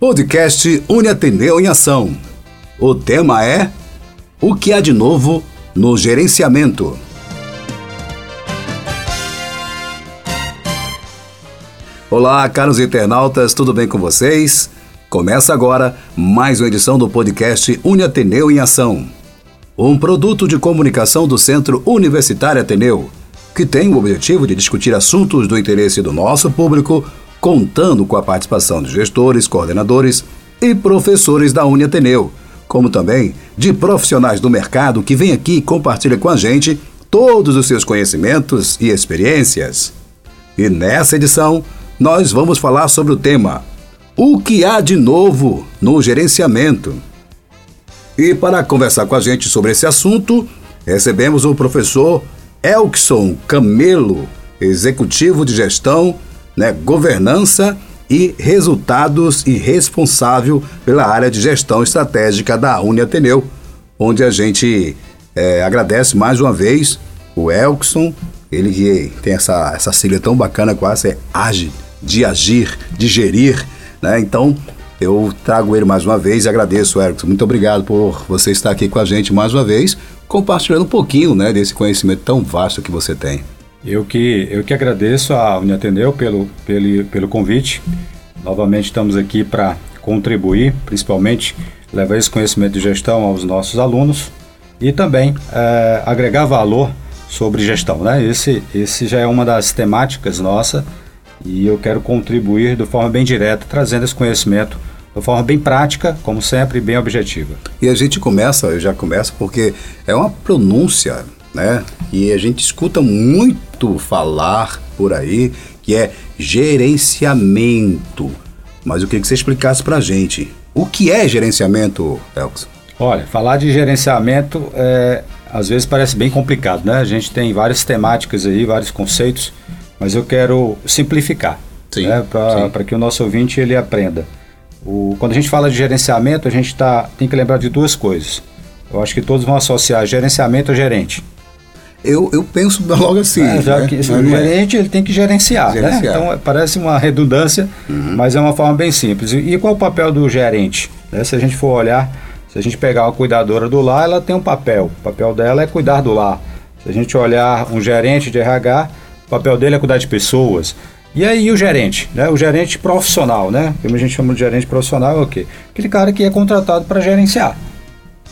Podcast Une Ateneu em Ação. O tema é O que há de novo no gerenciamento? Olá, caros internautas, tudo bem com vocês? Começa agora mais uma edição do podcast Une Ateneu em Ação. Um produto de comunicação do Centro Universitário Ateneu, que tem o objetivo de discutir assuntos do interesse do nosso público, contando com a participação de gestores, coordenadores e professores da Uni Ateneu, como também de profissionais do mercado que vêm aqui e compartilham com a gente todos os seus conhecimentos e experiências. E nessa edição, nós vamos falar sobre o tema O que há de novo no gerenciamento? E para conversar com a gente sobre esse assunto, recebemos o professor Elkson Camelo, executivo de gestão, né, governança e resultados e responsável pela área de gestão estratégica da Uni Ateneu, onde a gente é, agradece mais uma vez o Elkson, ele que tem essa, essa sigla tão bacana, quase é ágil de agir, de gerir, né? Então, eu trago ele mais uma vez e agradeço, Erickson. Muito obrigado por você estar aqui com a gente mais uma vez, compartilhando um pouquinho né, desse conhecimento tão vasto que você tem. Eu que, eu que agradeço a Uniatendeu pelo, pelo, pelo convite. Novamente estamos aqui para contribuir, principalmente levar esse conhecimento de gestão aos nossos alunos e também é, agregar valor sobre gestão. Né? Esse, esse já é uma das temáticas nossa e eu quero contribuir de forma bem direta, trazendo esse conhecimento de forma bem prática, como sempre, bem objetiva. E a gente começa, eu já começo, porque é uma pronúncia, né? E a gente escuta muito falar por aí que é gerenciamento. Mas eu queria que você explicasse para a gente. O que é gerenciamento, Elkson? Olha, falar de gerenciamento é, às vezes parece bem complicado, né? A gente tem várias temáticas aí, vários conceitos mas eu quero simplificar né, para que o nosso ouvinte ele aprenda. O, quando a gente fala de gerenciamento, a gente tá, tem que lembrar de duas coisas. Eu acho que todos vão associar gerenciamento a gerente. Eu, eu penso logo assim. É, já né? que o é. gerente ele tem que gerenciar. Né? gerenciar. Né? Então parece uma redundância, uhum. mas é uma forma bem simples. E, e qual é o papel do gerente? Né? Se a gente for olhar, se a gente pegar uma cuidadora do lar, ela tem um papel. O papel dela é cuidar do lar. Se a gente olhar um gerente de RH, o papel dele é cuidar de pessoas. E aí o gerente, né? O gerente profissional, né? Como a gente chama de gerente profissional é o quê? Aquele cara que é contratado para gerenciar.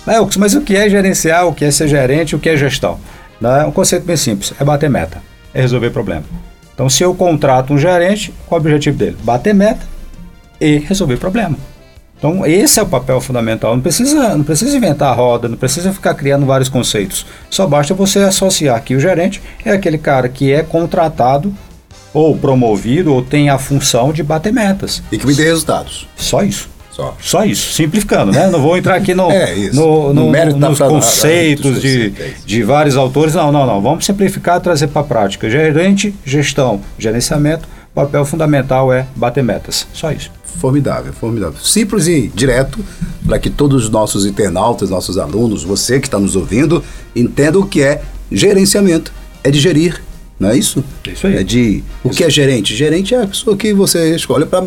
É, mas o que é gerenciar, o que é ser gerente, o que é gestão? É um conceito bem simples, é bater meta, é resolver problema. Então se eu contrato um gerente, qual é o objetivo dele? Bater meta e resolver problema. Então, esse é o papel fundamental. Não precisa, não precisa inventar a roda, não precisa ficar criando vários conceitos. Só basta você associar que o gerente é aquele cara que é contratado ou promovido ou tem a função de bater metas. E que me dê resultados. Só isso. Só. Só isso, simplificando, né? Não vou entrar aqui no, é no, no, no nos conceitos de, de vários autores. Não, não, não. Vamos simplificar e trazer para a prática. Gerente, gestão, gerenciamento, papel fundamental é bater metas. Só isso. Formidável, formidável. Simples e direto, para que todos os nossos internautas, nossos alunos, você que está nos ouvindo, entenda o que é gerenciamento. É de gerir, não é isso? Isso aí. É de. O isso. que é gerente? Gerente é a pessoa que você escolhe para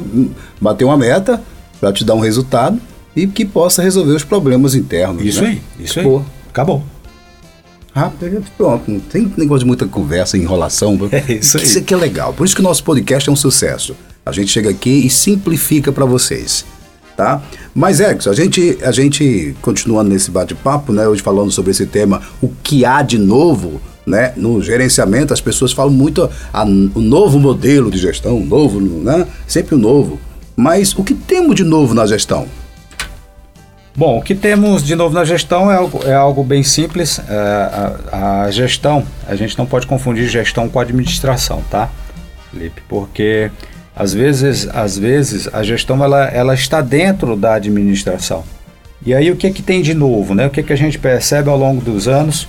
bater uma meta, para te dar um resultado e que possa resolver os problemas internos. Isso né? aí, isso Acabou. aí. Acabou. Rápido, pronto. Não tem negócio de muita conversa, enrolação. É isso aí. Isso aqui é legal. Por isso que o nosso podcast é um sucesso. A gente chega aqui e simplifica para vocês, tá? Mas, Ex, a gente, a gente continuando nesse bate-papo, né? Hoje falando sobre esse tema, o que há de novo, né? No gerenciamento, as pessoas falam muito a, o novo modelo de gestão, novo, né? Sempre o novo. Mas o que temos de novo na gestão? Bom, o que temos de novo na gestão é algo, é algo bem simples. É, a, a, gestão, a gente não pode confundir gestão com administração, tá, Felipe? Porque às vezes, às vezes a gestão ela, ela está dentro da administração. E aí o que que tem de novo, né? O que que a gente percebe ao longo dos anos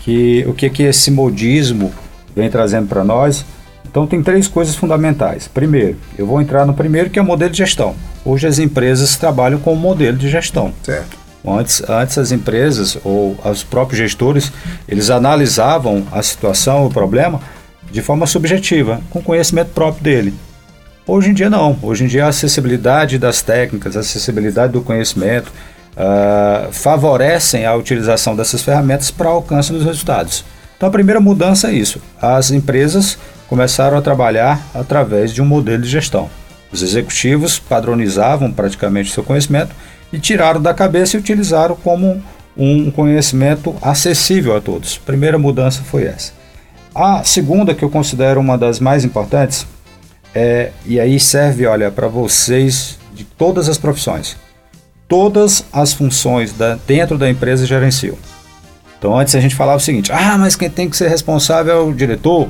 que o que que esse modismo vem trazendo para nós? Então tem três coisas fundamentais. Primeiro, eu vou entrar no primeiro que é o modelo de gestão. Hoje as empresas trabalham com o modelo de gestão. Certo. Antes, antes as empresas ou os próprios gestores, eles analisavam a situação, o problema, de forma subjetiva, com conhecimento próprio dele. Hoje em dia não. Hoje em dia a acessibilidade das técnicas, a acessibilidade do conhecimento uh, favorecem a utilização dessas ferramentas para alcance dos resultados. Então a primeira mudança é isso. As empresas começaram a trabalhar através de um modelo de gestão. Os executivos padronizavam praticamente seu conhecimento e tiraram da cabeça e utilizaram como um conhecimento acessível a todos. Primeira mudança foi essa. A segunda, que eu considero uma das mais importantes, é, e aí serve, olha, para vocês de todas as profissões. Todas as funções da, dentro da empresa gerenciam. Então antes a gente falava o seguinte: ah, mas quem tem que ser responsável é o diretor,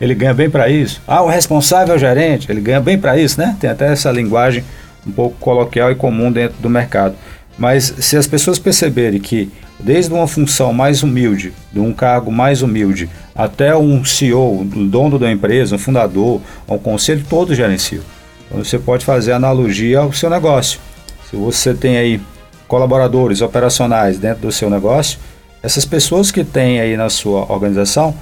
ele ganha bem para isso. Ah, o responsável é o gerente, ele ganha bem para isso, né? Tem até essa linguagem um pouco coloquial e comum dentro do mercado. Mas se as pessoas perceberem que desde uma função mais humilde, de um cargo mais humilde, até um CEO, o dono da empresa, um fundador, um conselho, todos gerenciam. Então você pode fazer analogia ao seu negócio. Se você tem aí colaboradores operacionais dentro do seu negócio, essas pessoas que tem aí na sua organização,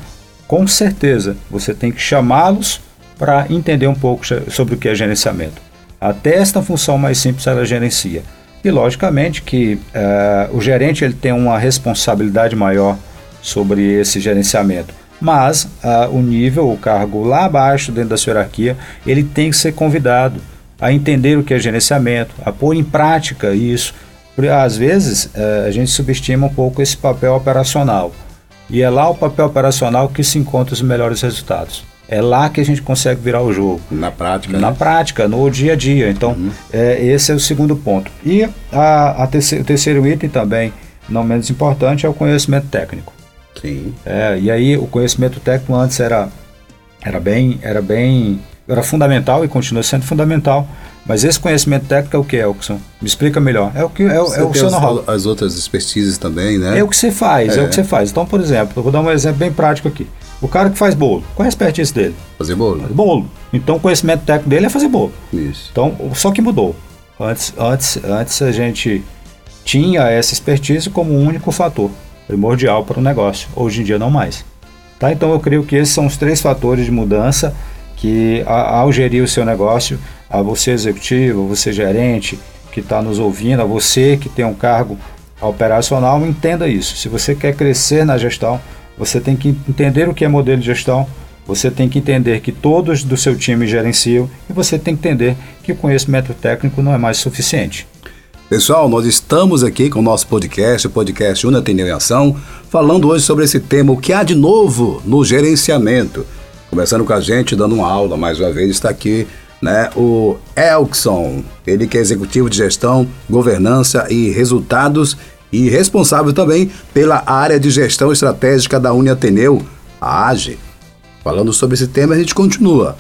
com certeza você tem que chamá-los para entender um pouco sobre o que é gerenciamento. Até esta função mais simples ela gerencia. E logicamente que uh, o gerente ele tem uma responsabilidade maior sobre esse gerenciamento. Mas uh, o nível, o cargo lá abaixo, dentro da sua hierarquia, ele tem que ser convidado a entender o que é gerenciamento, a pôr em prática isso. Às vezes uh, a gente subestima um pouco esse papel operacional. E é lá o papel operacional que se encontra os melhores resultados. É lá que a gente consegue virar o jogo. Na prática. Na né? prática, no dia a dia. Então, uhum. é, esse é o segundo ponto. E a, a terceiro, o terceiro item também, não menos importante, é o conhecimento técnico. Sim. É, e aí o conhecimento técnico antes era, era bem, era bem, era fundamental e continua sendo fundamental. Mas esse conhecimento técnico é o que, Elkson? Me explica melhor. É o que é, é o seu know-how. As outras expertises também, né? É o que você faz, é. é o que você faz. Então, por exemplo, eu vou dar um exemplo bem prático aqui. O cara que faz bolo, qual é a expertise dele? Fazer bolo. Bolo. Então o conhecimento técnico dele é fazer bolo. Isso. Então, só que mudou. Antes, antes, antes a gente tinha essa expertise como um único fator primordial para o negócio. Hoje em dia não mais. Tá? Então eu creio que esses são os três fatores de mudança que ao gerir o seu negócio, a você executivo, a você gerente que está nos ouvindo, a você que tem um cargo operacional, entenda isso. Se você quer crescer na gestão, você tem que entender o que é modelo de gestão, você tem que entender que todos do seu time gerenciam e você tem que entender que o conhecimento técnico não é mais suficiente. Pessoal, nós estamos aqui com o nosso podcast, o podcast Una Ação, falando hoje sobre esse tema, o que há de novo no gerenciamento. Começando com a gente, dando uma aula, mais uma vez, está aqui né, o Elkson, ele que é executivo de gestão, governança e resultados e responsável também pela área de gestão estratégica da Uniateneu, a AGE. Falando sobre esse tema, a gente continua.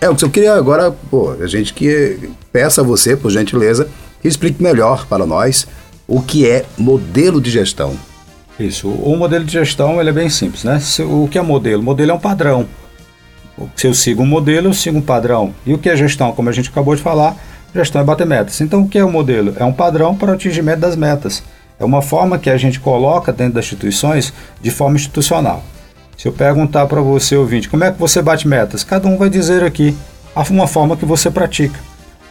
É, eu queria agora, pô, a gente que peça a você, por gentileza, que explique melhor para nós o que é modelo de gestão. Isso, o modelo de gestão ele é bem simples, né? O que é modelo? Modelo é um padrão. Se eu sigo um modelo, eu sigo um padrão. E o que é gestão? Como a gente acabou de falar, gestão é bater metas. Então, o que é o modelo? É um padrão para o atingimento das metas. É uma forma que a gente coloca dentro das instituições de forma institucional. Se eu perguntar para você, ouvinte, como é que você bate metas? Cada um vai dizer aqui uma forma que você pratica.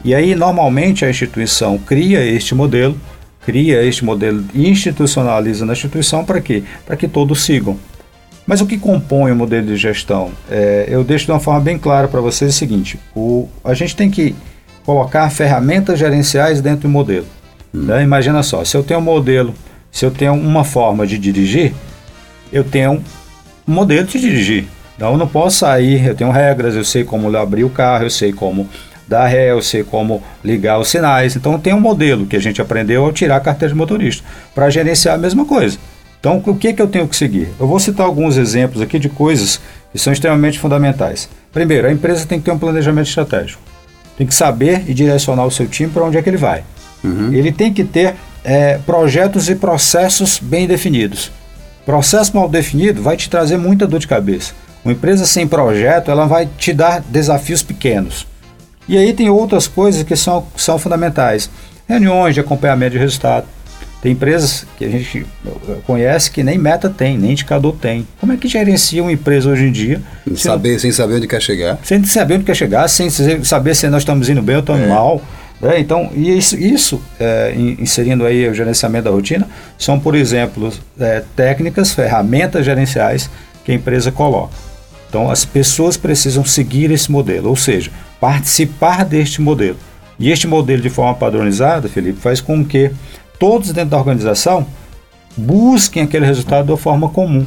E aí, normalmente, a instituição cria este modelo, cria este modelo e institucionaliza na instituição para quê? Para que todos sigam. Mas o que compõe o modelo de gestão? É, eu deixo de uma forma bem clara para vocês o seguinte: o, a gente tem que colocar ferramentas gerenciais dentro do modelo. Né? Imagina só, se eu tenho um modelo, se eu tenho uma forma de dirigir, eu tenho um modelo de dirigir. Então eu não posso sair, eu tenho regras, eu sei como abrir o carro, eu sei como dar ré, eu sei como ligar os sinais. Então tem um modelo que a gente aprendeu ao tirar a carteira de motorista para gerenciar a mesma coisa. Então o que, que eu tenho que seguir? Eu vou citar alguns exemplos aqui de coisas que são extremamente fundamentais. Primeiro, a empresa tem que ter um planejamento estratégico. Tem que saber e direcionar o seu time para onde é que ele vai. Uhum. Ele tem que ter é, projetos e processos bem definidos. Processo mal definido vai te trazer muita dor de cabeça. Uma empresa sem projeto, ela vai te dar desafios pequenos. E aí tem outras coisas que são, são fundamentais. Reuniões de acompanhamento de resultado. Tem empresas que a gente conhece que nem meta tem, nem indicador tem. Como é que gerencia uma empresa hoje em dia? Sem saber, não, sem saber onde quer chegar. Sem saber onde quer chegar, sem saber se nós estamos indo bem ou estamos é. mal. É, então, isso, isso é, inserindo aí o gerenciamento da rotina, são, por exemplo, é, técnicas, ferramentas gerenciais que a empresa coloca. Então, as pessoas precisam seguir esse modelo, ou seja, participar deste modelo. E este modelo de forma padronizada, Felipe, faz com que todos dentro da organização busquem aquele resultado de forma comum.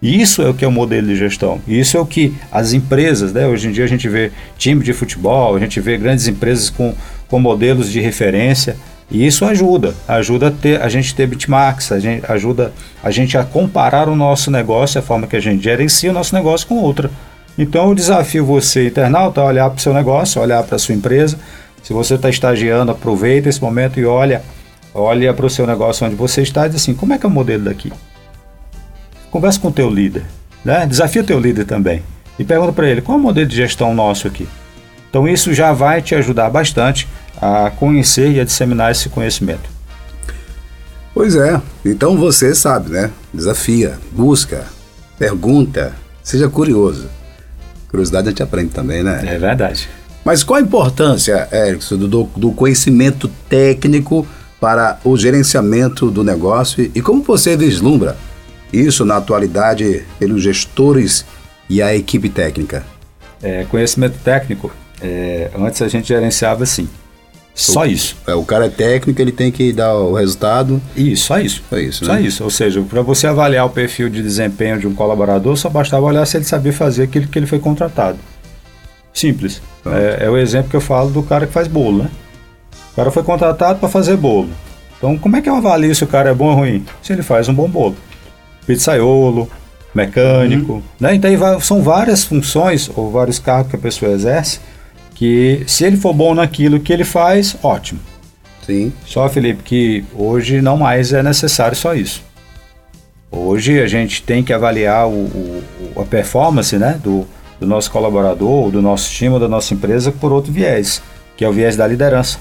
Isso é o que é o modelo de gestão. Isso é o que as empresas, né? Hoje em dia a gente vê time de futebol, a gente vê grandes empresas com, com modelos de referência. E isso ajuda, ajuda a, ter, a gente ter benchmarks, a gente, ajuda a gente a comparar o nosso negócio, a forma que a gente gerencia o nosso negócio com outra. Então eu desafio você, internauta, a olhar para o seu negócio, olhar para a sua empresa. Se você está estagiando, aproveita esse momento e olha olha para o seu negócio onde você está e diz assim, como é que é o modelo daqui? Conversa com o teu líder, né? desafia o teu líder também e pergunta para ele, qual é o modelo de gestão nosso aqui? Então isso já vai te ajudar bastante a conhecer e a disseminar esse conhecimento. Pois é, então você sabe, né? Desafia, busca, pergunta, seja curioso. Curiosidade a gente aprende também, né? É verdade. Mas qual a importância, Erickson, do, do conhecimento técnico para o gerenciamento do negócio e como você vislumbra isso na atualidade pelos gestores e a equipe técnica? É, conhecimento técnico, é, antes a gente gerenciava assim. Só o, isso. É, o cara é técnico, ele tem que dar o resultado. Isso, só isso. Só isso, né? Só isso. Ou seja, para você avaliar o perfil de desempenho de um colaborador, só bastava olhar se ele sabia fazer aquilo que ele foi contratado. Simples. É, é, o exemplo que eu falo do cara que faz bolo, né? O cara foi contratado para fazer bolo. Então, como é que eu avalio se o cara é bom ou ruim? Se ele faz um bom bolo. Pizzaiolo, mecânico, uhum. né? Então, são várias funções ou vários cargos que a pessoa exerce que, se ele for bom naquilo que ele faz, ótimo. Sim. Só, Felipe, que hoje não mais é necessário só isso. Hoje a gente tem que avaliar o, o, a performance né, do, do nosso colaborador, do nosso time, da nossa empresa por outro viés, que é o viés da liderança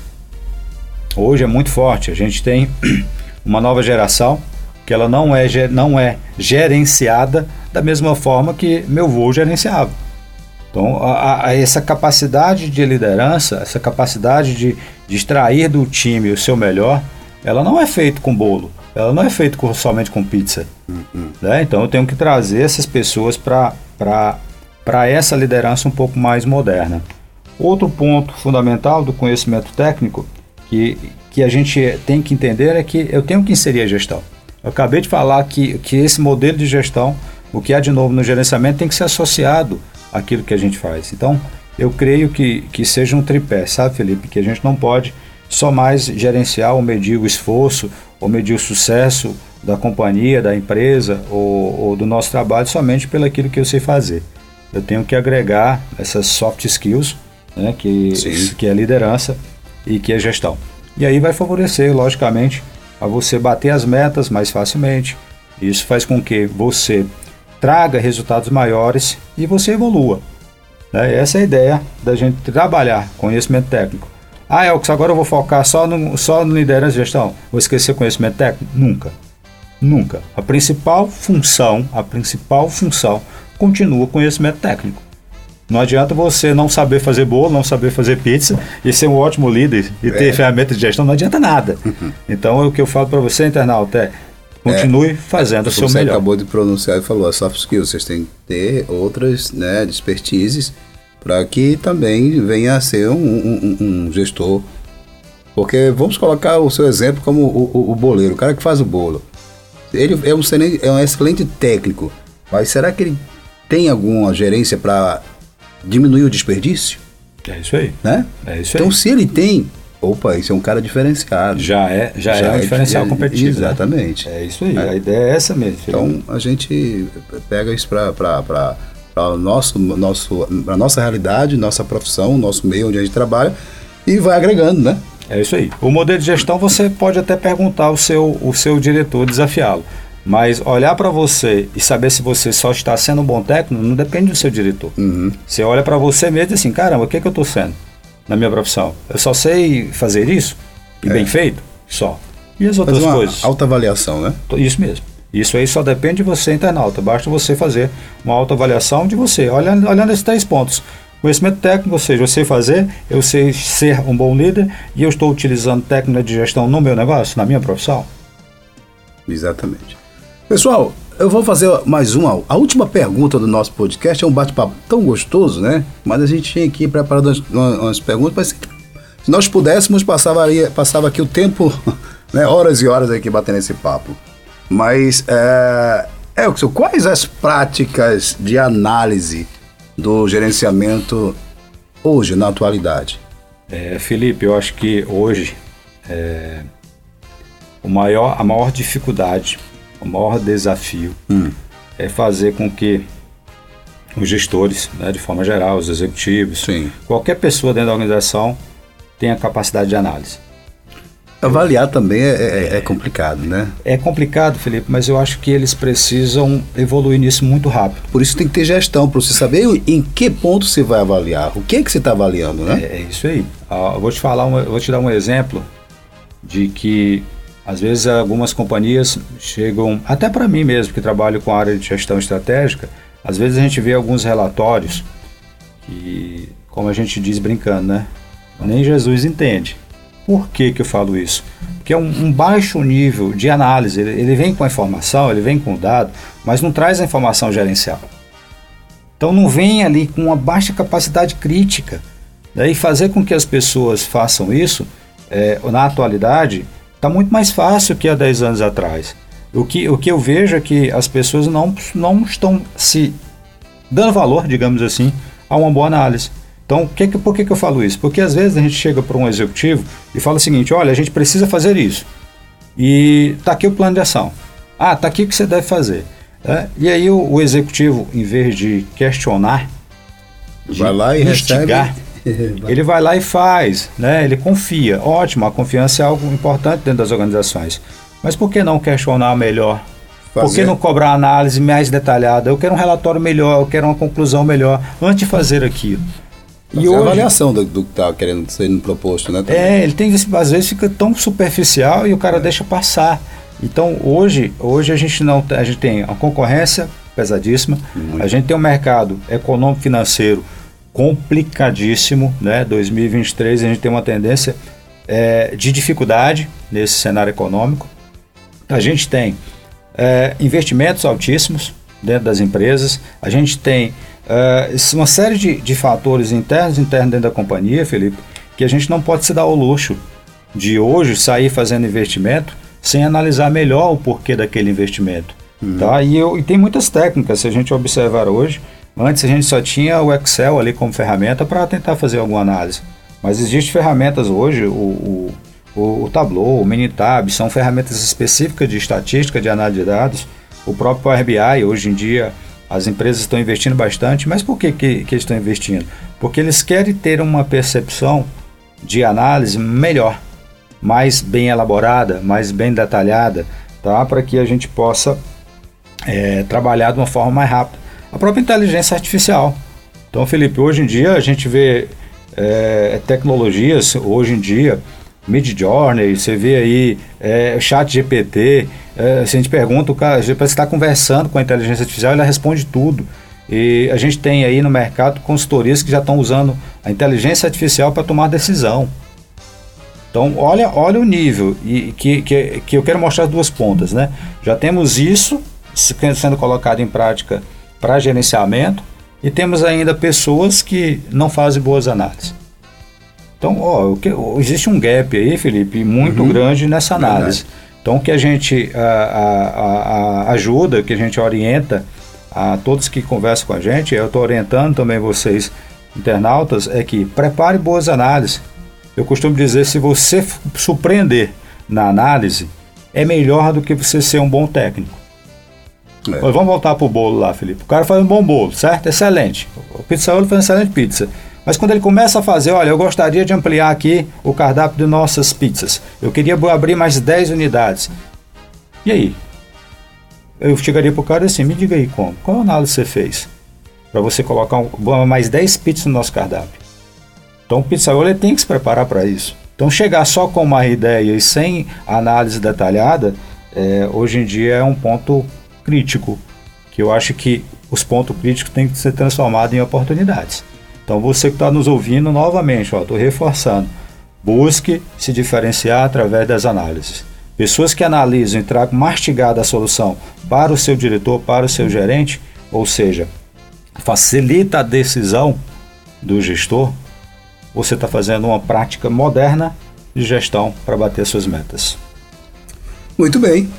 hoje é muito forte. A gente tem uma nova geração que ela não é, não é gerenciada da mesma forma que meu avô gerenciava. Então, a, a essa capacidade de liderança, essa capacidade de, de extrair do time o seu melhor, ela não é feita com bolo, ela não é feita com, somente com pizza. Uhum. Né? Então, eu tenho que trazer essas pessoas para essa liderança um pouco mais moderna. Outro ponto fundamental do conhecimento técnico que, que a gente tem que entender é que eu tenho que inserir a gestão. Eu acabei de falar que, que esse modelo de gestão, o que há de novo no gerenciamento, tem que ser associado àquilo que a gente faz. Então, eu creio que, que seja um tripé, sabe, Felipe? Que a gente não pode só mais gerenciar ou medir o esforço ou medir o sucesso da companhia, da empresa ou, ou do nosso trabalho somente pelo aquilo que eu sei fazer. Eu tenho que agregar essas soft skills, né, que, que é a liderança, e que é gestão. E aí vai favorecer, logicamente, a você bater as metas mais facilmente. Isso faz com que você traga resultados maiores e você evolua. Né? Essa é a ideia da gente trabalhar conhecimento técnico. Ah, Elks, agora eu vou focar só no, só no liderança e gestão. Vou esquecer conhecimento técnico? Nunca. Nunca. A principal função, a principal função continua conhecimento técnico. Não adianta você não saber fazer bolo, não saber fazer pizza e ser um ótimo líder e ter é. ferramentas de gestão, não adianta nada. então, o que eu falo para você, internauta, é continue é, fazendo é, o seu você melhor. Você acabou de pronunciar e falou, a soft skills, vocês têm que ter outras né, expertises para que também venha a ser um, um, um, gestor. Porque vamos colocar o seu exemplo como o, o, o boleiro, o cara que faz o bolo. Ele é um, é um excelente técnico, mas será que ele tem alguma gerência para diminuir o desperdício. É isso aí. Né? É isso então, aí. se ele tem, opa, isso é um cara diferenciado. Já é, já, já é um é, diferencial é, competitivo. Né? Exatamente. Né? É isso aí. É. A ideia é essa mesmo. Então, a gente pega isso para para nosso nosso a nossa realidade, nossa profissão, nosso meio onde a gente trabalha e vai agregando, né? É isso aí. O modelo de gestão você pode até perguntar ao seu, o seu diretor, desafiá-lo. Mas olhar para você e saber se você só está sendo um bom técnico não depende do seu diretor. Uhum. Você olha para você mesmo e diz assim: caramba, o que, é que eu estou sendo na minha profissão? Eu só sei fazer isso e é. bem feito? Só. E as outras coisas? Autoavaliação, né? Isso mesmo. Isso aí só depende de você, internauta. Basta você fazer uma autoavaliação de você, olhando, olhando esses três pontos. Conhecimento técnico, ou seja, eu sei fazer, eu sei ser um bom líder e eu estou utilizando técnica de gestão no meu negócio, na minha profissão. Exatamente. Pessoal, eu vou fazer mais uma. A última pergunta do nosso podcast é um bate-papo tão gostoso, né? Mas a gente tinha aqui preparado umas, umas perguntas, mas se nós pudéssemos, passava, passava aqui o tempo, né, horas e horas aqui batendo esse papo. Mas, é, Elkson, quais as práticas de análise do gerenciamento hoje, na atualidade? É, Felipe, eu acho que hoje é, o maior, a maior dificuldade, o maior desafio hum. é fazer com que os gestores, né, de forma geral, os executivos, Sim. qualquer pessoa dentro da organização tenha capacidade de análise. Avaliar também é, é, é, complicado, né? É complicado, Felipe, mas eu acho que eles precisam evoluir nisso muito rápido. Por isso tem que ter gestão, para você saber em que ponto você vai avaliar, o que, é que você está avaliando, né? É, é, isso aí. Ah, vou te falar, uma, vou te dar um exemplo de que às vezes algumas companhias chegam, até para mim mesmo, que trabalho com a área de gestão estratégica, às vezes a gente vê alguns relatórios que, como a gente diz brincando, né? Nem Jesus entende. Por que, que eu falo isso? Porque é um, um baixo nível de análise. Ele, ele, vem com a informação, ele vem com o dado, mas não traz a informação gerencial. Então não vem ali com uma baixa capacidade crítica. Daí fazer com que as pessoas façam isso, é, na atualidade, está muito mais fácil que há 10 anos atrás. O que, o que eu vejo é que as pessoas não, não estão se dando valor, digamos assim, a uma boa análise. Então, que, por que, que eu falo isso? Porque às vezes a gente chega para um executivo e fala o seguinte: olha, a gente precisa fazer isso. E está aqui o plano de ação. Ah, está aqui o que você deve fazer. É, e aí o, o, executivo, em vez de questionar, de vai lá e instigar, ele vai lá e faz, né? ele confia. Ótimo, a confiança é algo importante dentro das organizações. Mas por que não questionar melhor? Fazer. Por que não cobrar análise mais detalhada? Eu quero um relatório melhor, eu quero uma conclusão melhor antes de fazer aquilo. E hoje, a avaliação do, do que está querendo ser proposto, né? Também. É, ele tem às vezes fica tão superficial e o cara é. deixa passar. Então hoje, hoje a gente não a gente tem a concorrência pesadíssima, Muito. a gente tem um mercado econômico financeiro complicadíssimo, né? 2023 a gente tem uma tendência é, de dificuldade nesse cenário econômico. A gente tem é, investimentos altíssimos dentro das empresas, a gente tem uh, uma série de, de fatores internos e internos dentro da companhia, Felipe, que a gente não pode se dar o luxo de hoje sair fazendo investimento sem analisar melhor o porquê daquele investimento. Uhum. Tá? E, eu, e tem muitas técnicas, se a gente observar hoje, antes a gente só tinha o Excel ali como ferramenta para tentar fazer alguma análise. Mas existem ferramentas hoje, o, o, o, o Tableau, o Minitab, são ferramentas específicas de estatística, de análise de dados. O próprio Power BI, hoje em dia, as empresas estão investindo bastante, mas por que, que, que estão investindo? Porque eles querem ter uma percepção de análise melhor, mais bem elaborada, mais bem detalhada, tá? para que a gente possa é, trabalhar de uma forma mais rápida. A própria inteligência artificial. Então, Felipe, hoje em dia a gente vê é, tecnologias, hoje em dia, Mid Journey, você vê aí é, Chat GPT, é, se a gente pergunta, o cara está conversando com a inteligência artificial, ele responde tudo. E a gente tem aí no mercado consultorias que já estão usando a inteligência artificial para tomar decisão. Então, olha, olha o nível e que, que, que eu quero mostrar duas pontas, né? Já temos isso sendo colocado em prática para gerenciamento e temos ainda pessoas que não fazem boas análises. Então, ó, existe um gap aí, Felipe, muito uhum. grande nessa análise. Verdade. Então, o que a gente a, a, a, ajuda, que a gente orienta a todos que conversam com a gente, eu estou orientando também vocês, internautas, é que prepare boas análises. Eu costumo dizer, se você surpreender na análise, é melhor do que você ser um bom técnico. É. vamos voltar para o bolo lá, Felipe. O cara faz um bom bolo, certo? Excelente. O pizzaolo faz uma excelente pizza. Mas quando ele começa a fazer, olha, eu gostaria de ampliar aqui o cardápio de nossas pizzas. Eu queria abrir mais 10 unidades. E aí? Eu chegaria para o cara assim, me diga aí como. Qual análise você fez? Para você colocar um, mais 10 pizzas no nosso cardápio. Então o pizzaiolo tem que se preparar para isso. Então, chegar só com uma ideia e sem análise detalhada, é, hoje em dia é um ponto crítico, que eu acho que os pontos críticos têm que ser transformados em oportunidades. Então, você que está nos ouvindo, novamente, estou reforçando, busque se diferenciar através das análises. Pessoas que analisam e tragam mastigada a solução para o seu diretor, para o seu gerente, ou seja, facilita a decisão do gestor, você está fazendo uma prática moderna de gestão para bater suas metas. Muito bem.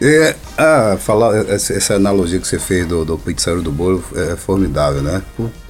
É, ah, falar essa, essa, analogia que você fez do, do pizzeiro do bolo é formidável, né?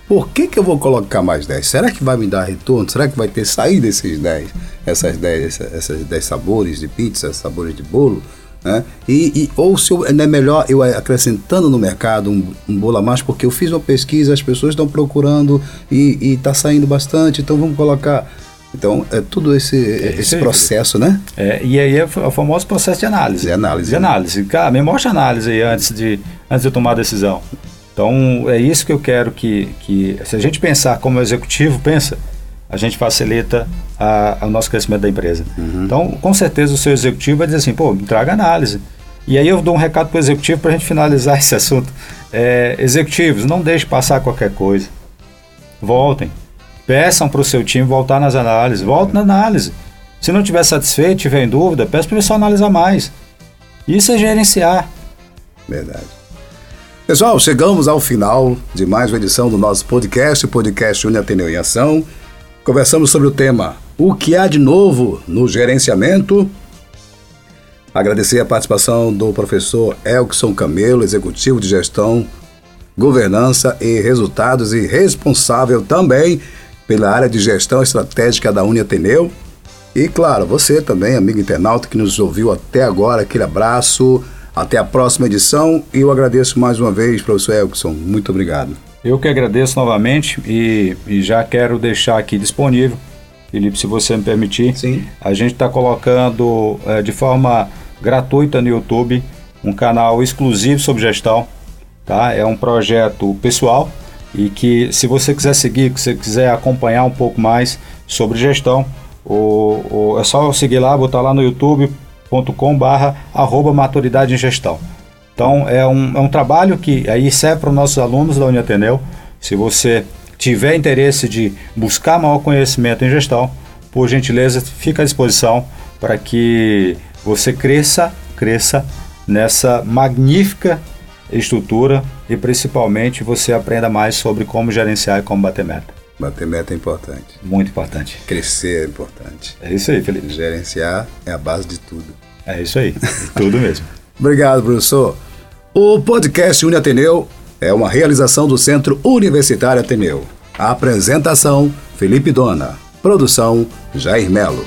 Por, que, que eu vou colocar mais 10? Será que vai me dar retorno? Será que vai ter saído esses 10? Essas 10, essas 10 sabores de pizza, sabores de bolo? Né? E, e, ou se é melhor eu acrescentando no mercado um, um bolo a mais, porque eu fiz uma pesquisa, as pessoas estão procurando e está saindo bastante, então vamos colocar. Então, é tudo esse, é, esse processo, né? É, e aí é o famoso processo de análise. De análise. De análise. Né? Cara, me mostra análise aí antes de, antes de eu tomar a decisão. Então, é isso que eu quero que, que se a gente pensar como executivo pensa, a gente facilita a, a o nosso crescimento da empresa. Uhum. Então, com certeza, o seu executivo vai dizer assim, pô, me traga análise. E aí eu dou um recado para o executivo para a gente finalizar esse assunto. É, executivos, não deixe passar qualquer coisa. Voltem. Peçam para o seu time voltar nas análises. Volte na análise. Se não estiver satisfeito, tiver em dúvida, peça para o pessoal analisar mais. Isso é gerenciar. Verdade. Pessoal, chegamos ao final de mais uma edição do nosso podcast, podcast Uni Ateneu em Ação. Conversamos sobre o tema O que há de novo no gerenciamento? Agradecer a participação do professor Elkson Camelo, executivo de gestão, governança e resultados e responsável também pela área de gestão estratégica da Uniateneu. E claro, você também, amigo internauta que nos ouviu até agora, aquele abraço, até a próxima edição e eu agradeço mais uma vez, professor Elkson. Muito obrigado. Eu que agradeço novamente e, e já quero deixar aqui disponível, Felipe, se você me permitir. Sim. A gente está colocando é, de forma gratuita no YouTube um canal exclusivo sobre gestão. Tá? É um projeto pessoal e que se você quiser seguir, se você quiser acompanhar um pouco mais sobre gestão, é só seguir lá, botar lá no youtube.com barra arroba maturidade em gestão. Então é um, é um trabalho que aí serve para os nossos alunos da Uniateneu. Se você tiver interesse de buscar maior conhecimento em gestão, por gentileza, fica à disposição para que você cresça, cresça nessa magnífica estrutura e principalmente você aprenda mais sobre como gerenciar e como bater meta. Bater meta é importante. Muito importante. Crescer é importante. É isso aí, Felipe. Gerenciar é a base de tudo. É isso aí, tudo mesmo. Obrigado, professor. O podcast Uni Ateneu é uma realização do Centro Universitário Ateneu. A apresentação: Felipe Dona. Produção: Jair Melo.